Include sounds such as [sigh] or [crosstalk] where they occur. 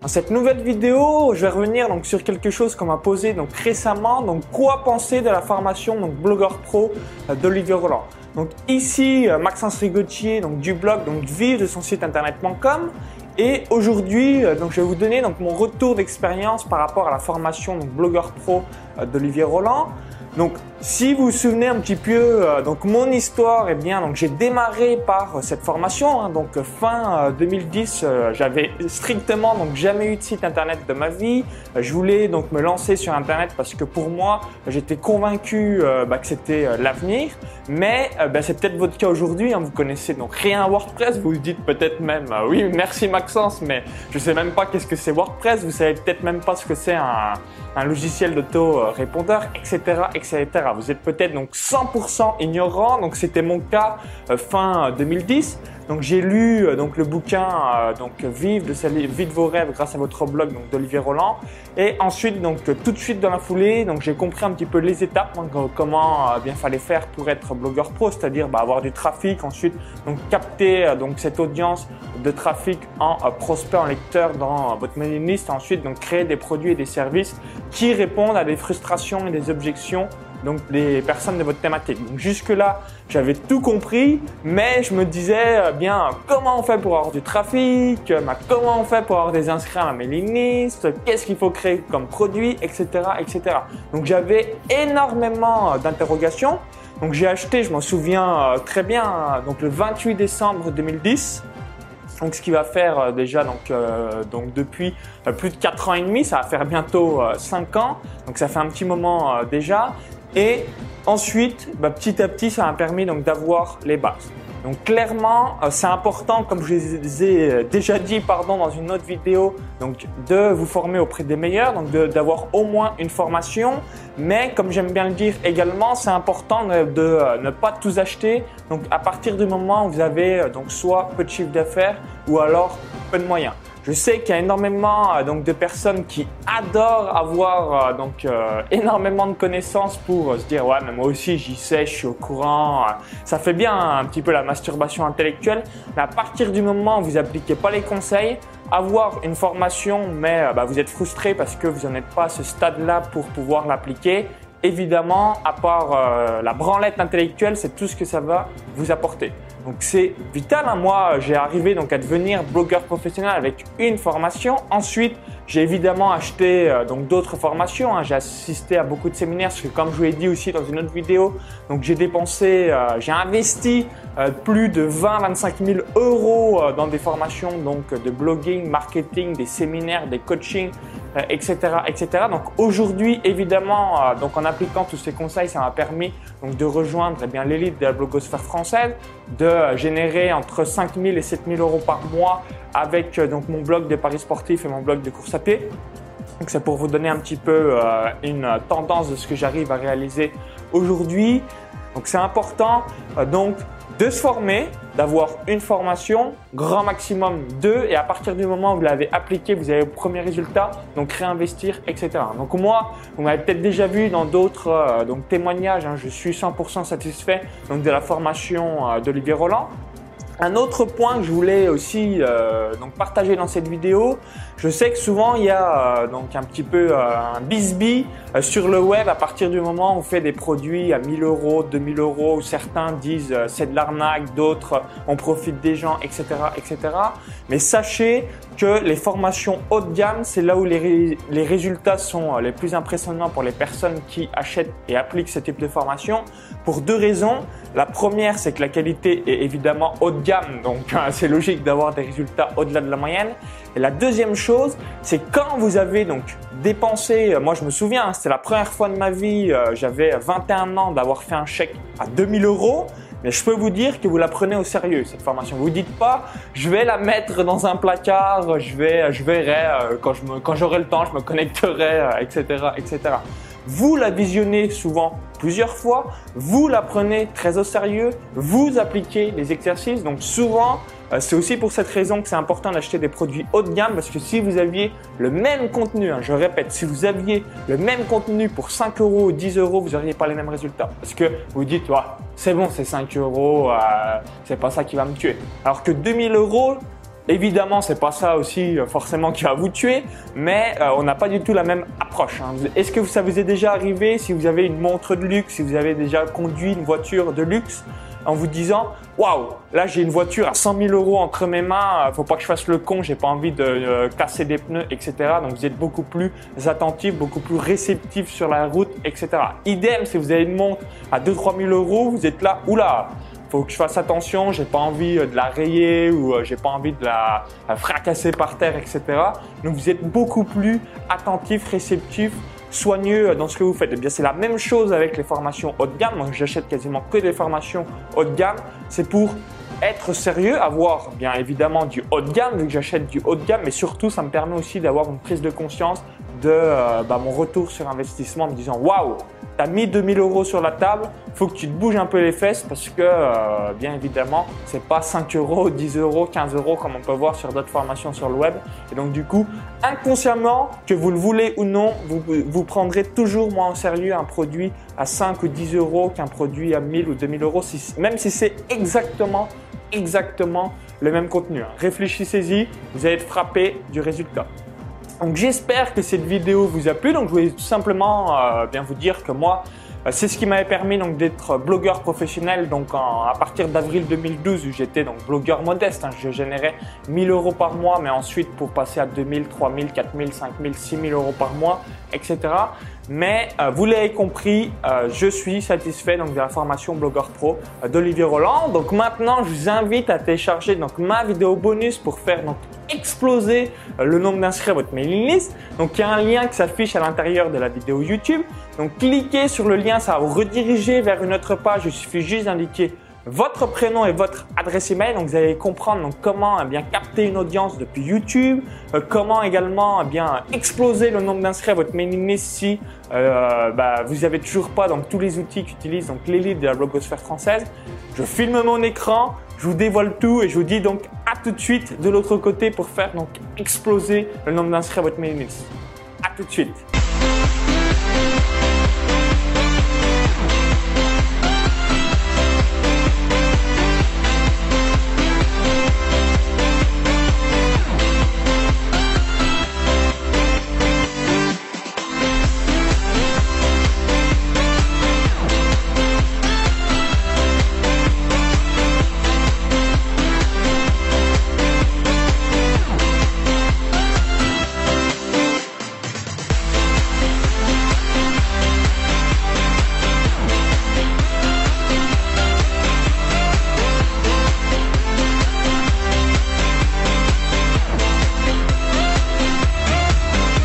Dans cette nouvelle vidéo, je vais revenir donc sur quelque chose qu'on m'a posé donc récemment. Donc, quoi penser de la formation donc blogueur pro euh, d'Olivier Roland Donc ici, euh, Maxence Rigotier donc du blog donc vive de son site internet.com. Et aujourd'hui, euh, donc je vais vous donner donc mon retour d'expérience par rapport à la formation donc blogueur pro d'Olivier Roland. Si vous vous souvenez un petit peu, euh, donc mon histoire, eh bien, donc j'ai démarré par euh, cette formation. Hein, donc fin 2010, euh, j'avais strictement donc jamais eu de site internet de ma vie. je voulais donc me lancer sur internet parce que pour moi, j'étais convaincu bah, que c'était l'avenir. Mais bah, c'est peut-être votre cas aujourd'hui. Hein, vous connaissez donc rien à WordPress. Vous vous dites peut-être même, oui, merci Maxence, mais je sais même pas qu'est-ce que c'est WordPress. Vous savez peut-être même pas ce que c'est un, un logiciel d'auto-répondeur, etc., etc. Vous êtes peut-être donc 100% ignorant. Donc c'était mon cas euh, fin 2010. Donc j'ai lu euh, donc le bouquin euh, donc Vive de vos rêves grâce à votre blog donc d'Olivier Roland et ensuite donc tout de suite dans la foulée donc j'ai compris un petit peu les étapes hein, comment bien fallait faire pour être blogueur pro c'est-à-dire bah, avoir du trafic ensuite donc capter donc cette audience de trafic en prospect en lecteur dans votre mailing list ensuite donc créer des produits et des services qui répondent à des frustrations et des objections donc les personnes de votre thématique. Donc jusque-là, j'avais tout compris, mais je me disais, euh, bien, comment on fait pour avoir du trafic, euh, comment on fait pour avoir des inscrits à ma mailing list, qu'est-ce qu'il faut créer comme produit, etc., etc. Donc j'avais énormément euh, d'interrogations. Donc j'ai acheté, je m'en souviens très bien, donc le 28 décembre 2010. Donc ce qui va faire déjà donc donc depuis plus de 4 ans et demi, ça va faire bientôt 5 ans. Donc ça fait un petit moment déjà et ensuite, bah, petit à petit, ça m'a permis donc d'avoir les bases. Donc clairement, euh, c'est important, comme je vous ai euh, déjà dit pardon, dans une autre vidéo, donc de vous former auprès des meilleurs, donc d'avoir au moins une formation. Mais comme j'aime bien le dire également, c'est important de, euh, ne pas tous acheter. Donc à partir du moment où vous avez donc soit peu de chiffre d'affaires ou alors peu de moyens. Je sais qu'il y a énormément euh, donc de personnes qui adorent avoir euh, donc euh, énormément de connaissances pour se dire ouais mais moi aussi j'y sais, je suis au courant. Ça fait bien un petit peu la masturbation intellectuelle, mais à partir du moment où vous appliquez pas les conseils, avoir une formation mais bah, vous êtes frustré parce que vous n'en êtes pas à ce stade-là pour pouvoir l'appliquer, évidemment, à part la branlette intellectuelle, c'est tout ce que ça va vous apporter. Donc c'est vital. Hein. Moi, j'ai arrivé donc à devenir blogueur professionnel avec une formation. Ensuite, j'ai évidemment acheté euh, donc d'autres formations. Hein. J'ai assisté à beaucoup de séminaires comme je vous l'ai dit aussi dans une autre vidéo, donc j'ai dépensé, euh, j'ai investi euh, plus de 20-25 000 euros dans des formations donc de blogging, marketing, des séminaires, des coachings, etc., etc. Donc aujourd'hui, évidemment, donc en appliquant tous ces conseils, ça m'a permis donc de rejoindre eh bien l'élite de la blogosphère française, de générer entre 5 000 et 7 000 euros par mois avec donc mon blog de paris sportifs et mon blog de course à pied. Donc c'est pour vous donner un petit peu euh, une tendance de ce que j'arrive à réaliser aujourd'hui. Donc c'est important euh, donc de se former, d'avoir une formation, grand maximum deux, et à partir du moment où vous l'avez appliqué, vous avez le premier résultat, donc réinvestir, etc. Donc moi, vous m'avez peut-être déjà vu dans d'autres euh, donc témoignages, hein, je suis 100% satisfait donc de la formation d'Olivier Roland. Un autre point que je voulais aussi euh, donc partager dans cette vidéo, je sais que souvent il y a euh, donc un petit peu euh, un bisbee sur le web à partir du moment où on fait des produits à 1000 euros, 2000 euros, où certains disent c'est de l'arnaque, d'autres on profite des gens, etc., etc. Mais sachez que les formations haut de gamme, c'est là où les, les résultats sont les plus impressionnants pour les personnes qui achètent et appliquent ce type de formation pour deux raisons. La première, c'est que la qualité est évidemment haut de gamme, donc [laughs] c'est logique d'avoir des résultats au-delà de la moyenne. Et la deuxième chose, c'est quand vous avez donc dépensé, euh, moi je me souviens, hein, c'était la première fois de ma vie, euh, j'avais 21 ans d'avoir fait un chèque à 2000 euros. Mais je peux vous dire que vous la prenez au sérieux cette formation. Vous dites pas, je vais la mettre dans un placard, je vais, je verrai euh, quand je j'aurai le temps, je me connecterai, etc., etc. Vous la visionnez souvent plusieurs fois, vous la prenez très au sérieux, vous appliquez les exercices. Donc souvent, euh, c'est aussi pour cette raison que c'est important d'acheter des produits haut de gamme parce que si vous aviez le même contenu, hein, je répète, si vous aviez le même contenu pour 5 euros ou 10 euros, vous n'auriez pas les mêmes résultats. Parce que vous dites, c'est bon, c'est 5 euros, euh, c'est pas ça qui va me tuer. Alors que 2000 euros, Évidemment, c'est pas ça aussi euh, forcément qui va vous tuer, mais euh, on n'a pas du tout la même approche. Hein. Est-ce que ça vous est déjà arrivé si vous avez une montre de luxe, si vous avez déjà conduit une voiture de luxe, en vous disant waouh, là j'ai une voiture à 100 000 euros entre mes mains, euh, faut pas que je fasse le con, j'ai pas envie de casser des pneus, etc. Donc vous êtes beaucoup plus attentif, beaucoup plus réceptif sur la route, etc. Idem, si vous avez une montre à 2-3 000 euros, vous êtes là, oula, faut que je fasse attention, j'ai pas envie euh, de la rayer ou euh, j'ai pas envie de la, fracasser par terre, etc. Donc vous êtes beaucoup plus attentif, réceptif, soigneux euh, dans ce que vous faites. Eh bien c'est la même chose avec les formations haut de gamme. Moi j'achète quasiment que des formations haut de gamme. C'est pour être sérieux, avoir bien évidemment du haut de gamme, vu que j'achète du haut de gamme, mais surtout ça me permet aussi d'avoir une prise de conscience de bah, mon retour sur investissement en me disant waouh, mis 2000 euros sur la table, faut que tu te bouges un peu les fesses parce que, euh, bien évidemment, c'est pas 5 euros, 10 euros, 15 euros comme on peut voir sur d'autres formations sur le web. Et donc, du coup, inconsciemment, que vous le voulez ou non, vous, vous prendrez toujours moins au sérieux un produit à 5 ou 10 euros qu'un produit à 1000 ou 2000 euros, même si c'est exactement, exactement le même contenu. Réfléchissez-y, vous allez être frappé du résultat. Donc j'espère que cette vidéo vous a plu. Donc je voulais tout simplement euh, bien vous dire que moi, euh, c'est ce qui m'avait permis donc d'être blogueur professionnel donc à partir d'avril 2012 où j'étais donc blogueur modeste. Hein. je générais 1000 euros par mois, mais ensuite pour passer à 2000, 3000, 4000, 5000, 6000 euros par mois, etc. Mais euh, vous l'avez compris, euh, je suis satisfait donc de la formation Blogueur Pro euh, d'Olivier Roland. Donc maintenant, je vous invite à télécharger donc ma vidéo bonus pour faire donc exploser le nombre d'inscrits à votre mailing list. Donc il y a un lien qui s'affiche à l'intérieur de la vidéo YouTube. Donc cliquez sur le lien, ça va vous rediriger vers une autre page. Il suffit juste d'indiquer votre prénom et votre adresse email. Donc vous allez comprendre donc, comment eh bien capter une audience depuis YouTube, euh, comment également eh bien exploser le nombre d'inscrits à votre mailing list si euh, bah, vous n'avez toujours pas donc tous les outils qu'utilise donc l'élite de la blogosphère française. Je filme mon écran, je vous dévoile tout et je vous dis donc à tout de suite de l'autre côté pour faire donc exploser le nombre d'inscrits à votre mailing list. À tout de suite.